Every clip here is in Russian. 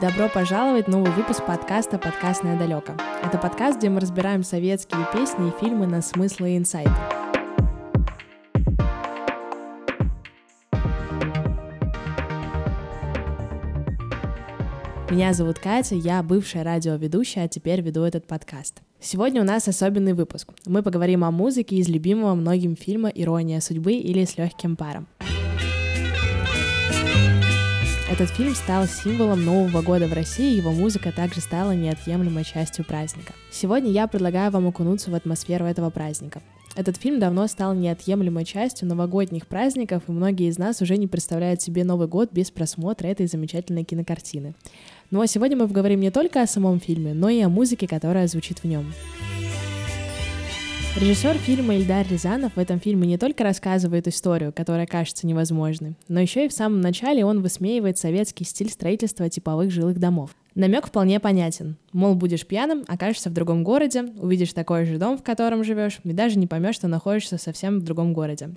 Добро пожаловать в новый выпуск подкаста «Подкастное далеко». Это подкаст, где мы разбираем советские песни и фильмы на смыслы и инсайты. Меня зовут Катя, я бывшая радиоведущая, а теперь веду этот подкаст. Сегодня у нас особенный выпуск. Мы поговорим о музыке из любимого многим фильма «Ирония судьбы» или «С легким паром». Этот фильм стал символом Нового года в России, его музыка также стала неотъемлемой частью праздника. Сегодня я предлагаю вам окунуться в атмосферу этого праздника. Этот фильм давно стал неотъемлемой частью новогодних праздников, и многие из нас уже не представляют себе Новый год без просмотра этой замечательной кинокартины. Ну а сегодня мы поговорим не только о самом фильме, но и о музыке, которая звучит в нем. Режиссер фильма Ильдар Рязанов в этом фильме не только рассказывает историю, которая кажется невозможной, но еще и в самом начале он высмеивает советский стиль строительства типовых жилых домов. Намек вполне понятен. Мол, будешь пьяным, окажешься в другом городе, увидишь такой же дом, в котором живешь, и даже не поймешь, что находишься совсем в другом городе.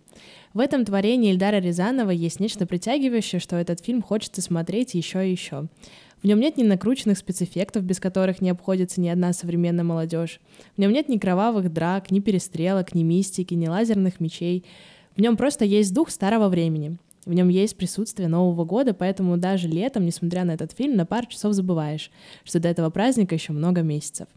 В этом творении Ильдара Рязанова есть нечто притягивающее, что этот фильм хочется смотреть еще и еще. В нем нет ни накрученных спецэффектов, без которых не обходится ни одна современная молодежь. В нем нет ни кровавых драк, ни перестрелок, ни мистики, ни лазерных мечей. В нем просто есть дух старого времени. В нем есть присутствие Нового года, поэтому даже летом, несмотря на этот фильм, на пару часов забываешь, что до этого праздника еще много месяцев.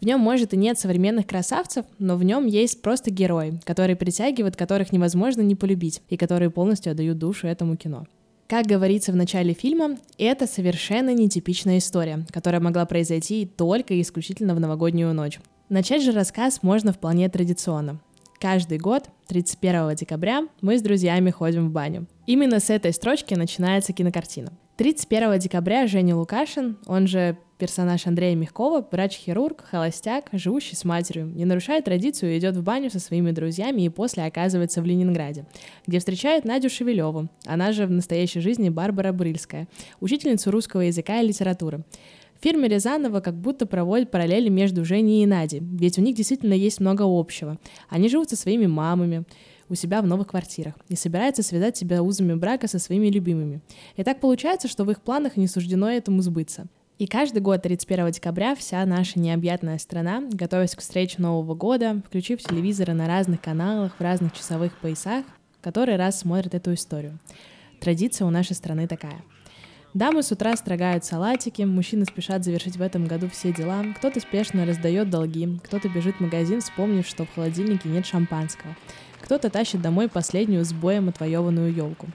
В нем, может, и нет современных красавцев, но в нем есть просто герои, которые притягивают, которых невозможно не полюбить, и которые полностью отдают душу этому кино. Как говорится в начале фильма, это совершенно нетипичная история, которая могла произойти только и исключительно в новогоднюю ночь. Начать же рассказ можно вполне традиционно. Каждый год, 31 декабря, мы с друзьями ходим в баню. Именно с этой строчки начинается кинокартина. 31 декабря Женя Лукашин, он же персонаж Андрея Мягкова, врач-хирург, холостяк, живущий с матерью, не нарушает традицию, идет в баню со своими друзьями и после оказывается в Ленинграде, где встречает Надю Шевелеву, она же в настоящей жизни Барбара Брыльская, учительницу русского языка и литературы. В фирме Рязанова как будто проводят параллели между Женей и Надей, ведь у них действительно есть много общего. Они живут со своими мамами, у себя в новых квартирах и собираются связать себя узами брака со своими любимыми. И так получается, что в их планах не суждено этому сбыться. И каждый год 31 декабря вся наша необъятная страна, готовясь к встрече Нового года, включив телевизоры на разных каналах, в разных часовых поясах, который раз смотрит эту историю. Традиция у нашей страны такая — Дамы с утра строгают салатики, мужчины спешат завершить в этом году все дела, кто-то спешно раздает долги, кто-то бежит в магазин, вспомнив, что в холодильнике нет шампанского, кто-то тащит домой последнюю с боем отвоеванную елку.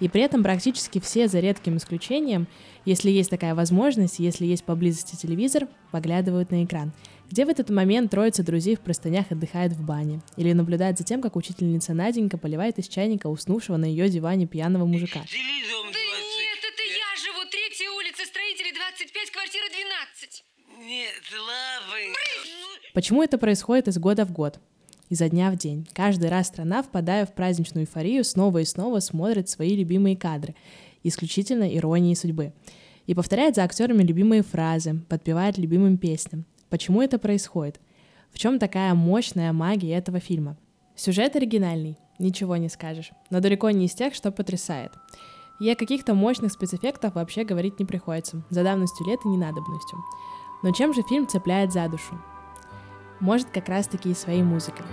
И при этом практически все, за редким исключением, если есть такая возможность, если есть поблизости телевизор, поглядывают на экран, где в этот момент троица друзей в простынях отдыхает в бане, или наблюдает за тем, как учительница Наденька поливает из чайника уснувшего на ее диване пьяного мужика. Почему это происходит из года в год? Изо дня в день. Каждый раз страна, впадая в праздничную эйфорию, снова и снова смотрит свои любимые кадры, исключительно иронии судьбы. И повторяет за актерами любимые фразы, подпевает любимым песням. Почему это происходит? В чем такая мощная магия этого фильма? Сюжет оригинальный, ничего не скажешь, но далеко не из тех, что потрясает. И о каких-то мощных спецэффектах вообще говорить не приходится, за давностью лет и ненадобностью. Но чем же фильм цепляет за душу? Может, как раз-таки и своей музыкой.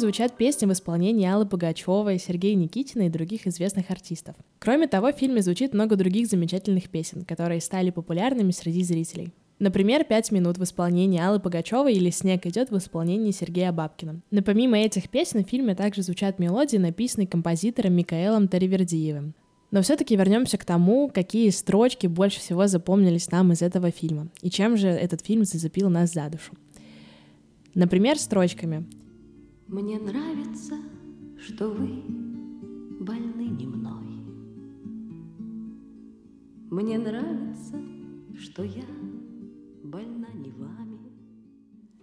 Звучат песни в исполнении Аллы Пугачевой, Сергея Никитина и других известных артистов. Кроме того, в фильме звучит много других замечательных песен, которые стали популярными среди зрителей. Например, «Пять минут» в исполнении Аллы Пугачевой или «Снег идет» в исполнении Сергея Бабкина. Но помимо этих песен в фильме также звучат мелодии, написанные композитором Микаэлом Таривердиевым. Но все-таки вернемся к тому, какие строчки больше всего запомнились нам из этого фильма, и чем же этот фильм зацепил нас за душу. Например, строчками мне нравится, что вы больны не мной. Мне нравится, что я больна не вами.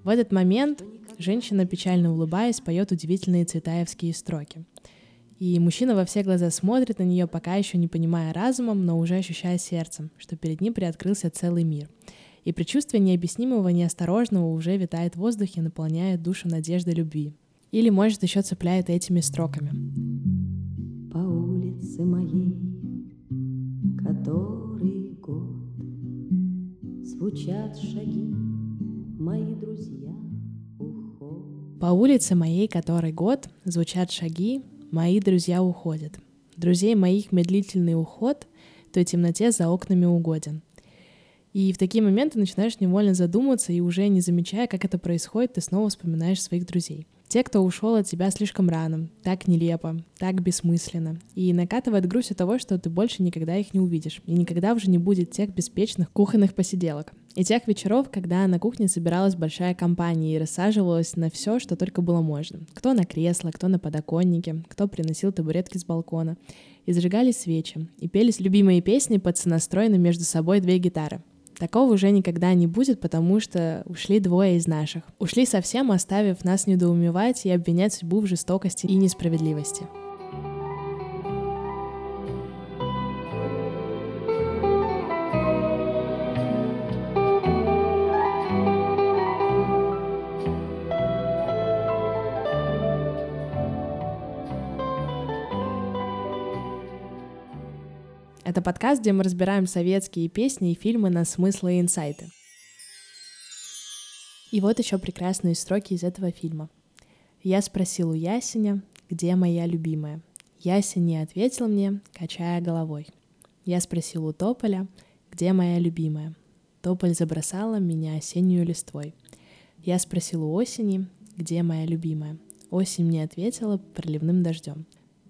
В этот момент женщина, печально улыбаясь, поет удивительные цветаевские строки. И мужчина во все глаза смотрит на нее, пока еще не понимая разумом, но уже ощущая сердцем, что перед ним приоткрылся целый мир. И предчувствие необъяснимого, неосторожного уже витает в воздухе, наполняя душу надеждой любви. Или, может, еще цепляет этими строками. По улице моей, который год, Звучат шаги, мои друзья уходят. По улице моей, который год, звучат шаги, мои друзья уходят. Друзей моих медлительный уход той темноте за окнами угоден. И в такие моменты начинаешь невольно задуматься и уже не замечая, как это происходит, ты снова вспоминаешь своих друзей. Те, кто ушел от тебя слишком рано, так нелепо, так бессмысленно. И накатывает грусть от того, что ты больше никогда их не увидишь. И никогда уже не будет тех беспечных кухонных посиделок. И тех вечеров, когда на кухне собиралась большая компания и рассаживалась на все, что только было можно. Кто на кресло, кто на подоконнике, кто приносил табуретки с балкона. И зажигались свечи, и пелись любимые песни под сонастроенные между собой две гитары. Такого уже никогда не будет, потому что ушли двое из наших. Ушли совсем, оставив нас недоумевать и обвинять судьбу в жестокости и несправедливости. Подкаст, где мы разбираем советские песни и фильмы на смыслы и инсайты. И вот еще прекрасные строки из этого фильма. Я спросил у Ясеня, где моя любимая. Ясень не ответил мне, качая головой. Я спросил у Тополя, где моя любимая. Тополь забросала меня осеннюю листвой. Я спросил у осени, где моя любимая. Осень мне ответила проливным дождем.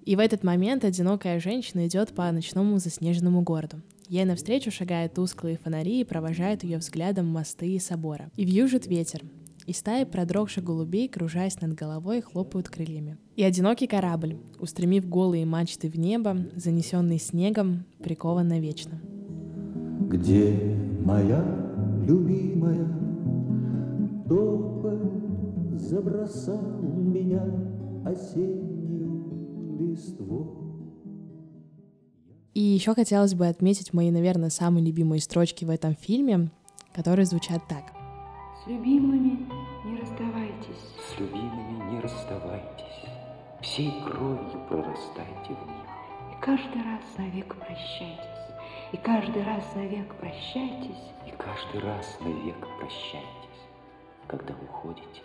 И в этот момент одинокая женщина идет по ночному заснеженному городу. Ей навстречу шагают тусклые фонари и провожают ее взглядом мосты и собора. И вьюжит ветер, и стаи продрогших голубей, кружась над головой, хлопают крыльями. И одинокий корабль, устремив голые мачты в небо, занесенный снегом, прикован навечно. Где моя любимая, Тополь забросал меня осенью листву. И еще хотелось бы отметить мои, наверное, самые любимые строчки в этом фильме, которые звучат так. С любимыми не расставайтесь. С любимыми не расставайтесь. Всей кровью прорастайте в них. И каждый раз навек прощайтесь. И каждый раз навек прощайтесь. И каждый раз навек прощайтесь, когда уходите.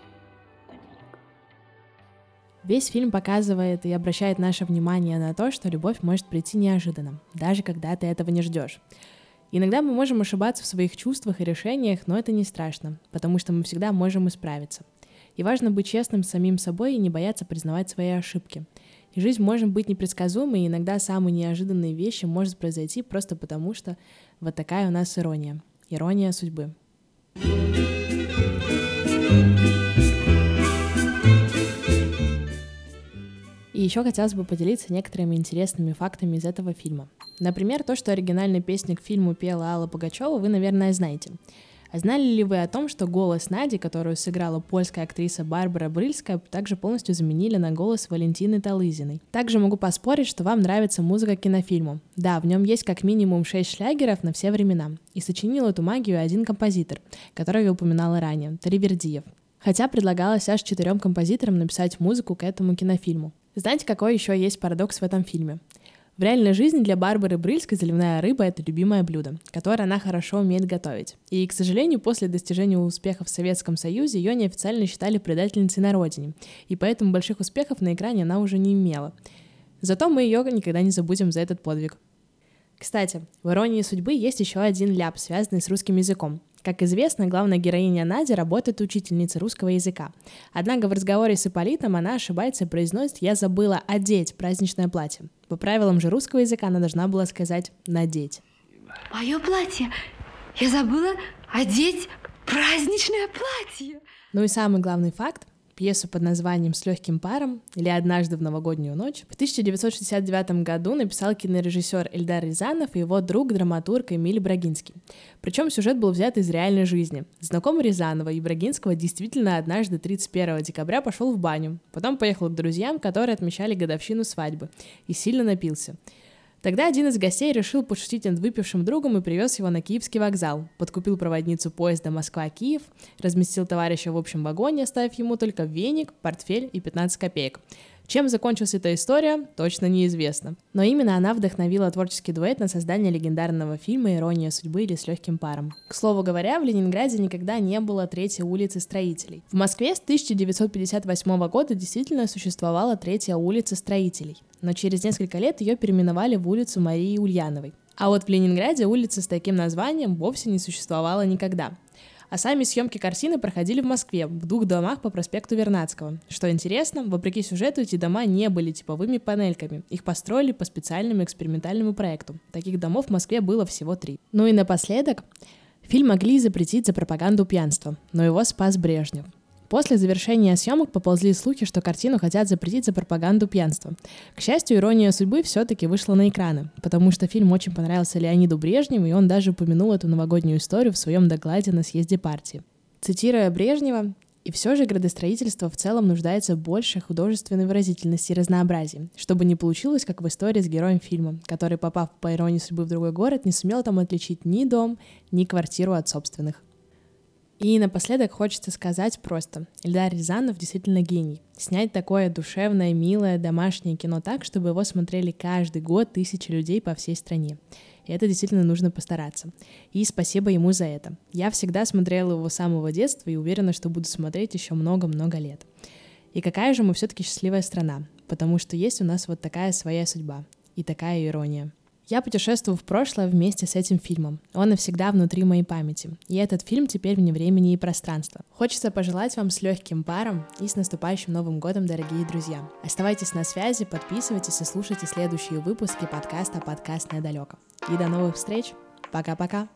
Весь фильм показывает и обращает наше внимание на то, что любовь может прийти неожиданно, даже когда ты этого не ждешь. Иногда мы можем ошибаться в своих чувствах и решениях, но это не страшно, потому что мы всегда можем исправиться. И важно быть честным с самим собой и не бояться признавать свои ошибки. И жизнь может быть непредсказуемой, и иногда самые неожиданные вещи может произойти просто потому, что вот такая у нас ирония. Ирония судьбы. И еще хотелось бы поделиться некоторыми интересными фактами из этого фильма. Например, то, что оригинальный песня к фильму пела Алла Пугачева, вы, наверное, знаете. А знали ли вы о том, что голос Нади, которую сыграла польская актриса Барбара Брыльская, также полностью заменили на голос Валентины Талызиной? Также могу поспорить, что вам нравится музыка к кинофильму. Да, в нем есть как минимум 6 шлягеров на все времена. И сочинил эту магию один композитор, которого я упоминала ранее, Таривердиев. Хотя предлагалось аж четырем композиторам написать музыку к этому кинофильму. Знаете, какой еще есть парадокс в этом фильме? В реальной жизни для Барбары Брыльской заливная рыба — это любимое блюдо, которое она хорошо умеет готовить. И, к сожалению, после достижения успехов в Советском Союзе ее неофициально считали предательницей на родине, и поэтому больших успехов на экране она уже не имела. Зато мы ее никогда не забудем за этот подвиг. Кстати, в «Иронии судьбы» есть еще один ляп, связанный с русским языком. Как известно, главная героиня Надя работает учительницей русского языка. Однако в разговоре с Иполитом она ошибается и произносит «я забыла одеть праздничное платье». По правилам же русского языка она должна была сказать «надеть». Мое платье! Я забыла одеть праздничное платье! Ну и самый главный факт пьесу под названием «С легким паром» или «Однажды в новогоднюю ночь» в 1969 году написал кинорежиссер Эльдар Рязанов и его друг, драматург Эмиль Брагинский. Причем сюжет был взят из реальной жизни. Знакомый Рязанова и Брагинского действительно однажды 31 декабря пошел в баню, потом поехал к друзьям, которые отмечали годовщину свадьбы, и сильно напился. Тогда один из гостей решил пошутить над выпившим другом и привез его на Киевский вокзал, подкупил проводницу поезда Москва-Киев, разместил товарища в общем вагоне, оставив ему только веник, портфель и 15 копеек. Чем закончилась эта история, точно неизвестно. Но именно она вдохновила творческий дуэт на создание легендарного фильма «Ирония судьбы» или «С легким паром». К слову говоря, в Ленинграде никогда не было третьей улицы строителей. В Москве с 1958 года действительно существовала третья улица строителей, но через несколько лет ее переименовали в улицу Марии Ульяновой. А вот в Ленинграде улица с таким названием вовсе не существовала никогда. А сами съемки картины проходили в Москве, в двух домах по проспекту Вернадского. Что интересно, вопреки сюжету эти дома не были типовыми панельками. Их построили по специальному экспериментальному проекту. Таких домов в Москве было всего три. Ну и напоследок, фильм могли запретить за пропаганду пьянства, но его спас Брежнев. После завершения съемок поползли слухи, что картину хотят запретить за пропаганду пьянства. К счастью, ирония судьбы все-таки вышла на экраны, потому что фильм очень понравился Леониду Брежневу, и он даже упомянул эту новогоднюю историю в своем докладе на съезде партии. Цитируя Брежнева, и все же градостроительство в целом нуждается в большей художественной выразительности и разнообразии, чтобы не получилось, как в истории с героем фильма, который, попав по иронии судьбы в другой город, не сумел там отличить ни дом, ни квартиру от собственных. И напоследок хочется сказать просто, Эльдар Рязанов действительно гений. Снять такое душевное, милое, домашнее кино так, чтобы его смотрели каждый год тысячи людей по всей стране. И это действительно нужно постараться. И спасибо ему за это. Я всегда смотрела его с самого детства и уверена, что буду смотреть еще много-много лет. И какая же мы все-таки счастливая страна, потому что есть у нас вот такая своя судьба и такая ирония. Я путешествую в прошлое вместе с этим фильмом. Он навсегда внутри моей памяти. И этот фильм теперь вне времени и пространства. Хочется пожелать вам с легким паром и с наступающим Новым годом, дорогие друзья. Оставайтесь на связи, подписывайтесь и слушайте следующие выпуски подкаста «Подкаст недалеко». И до новых встреч. Пока-пока.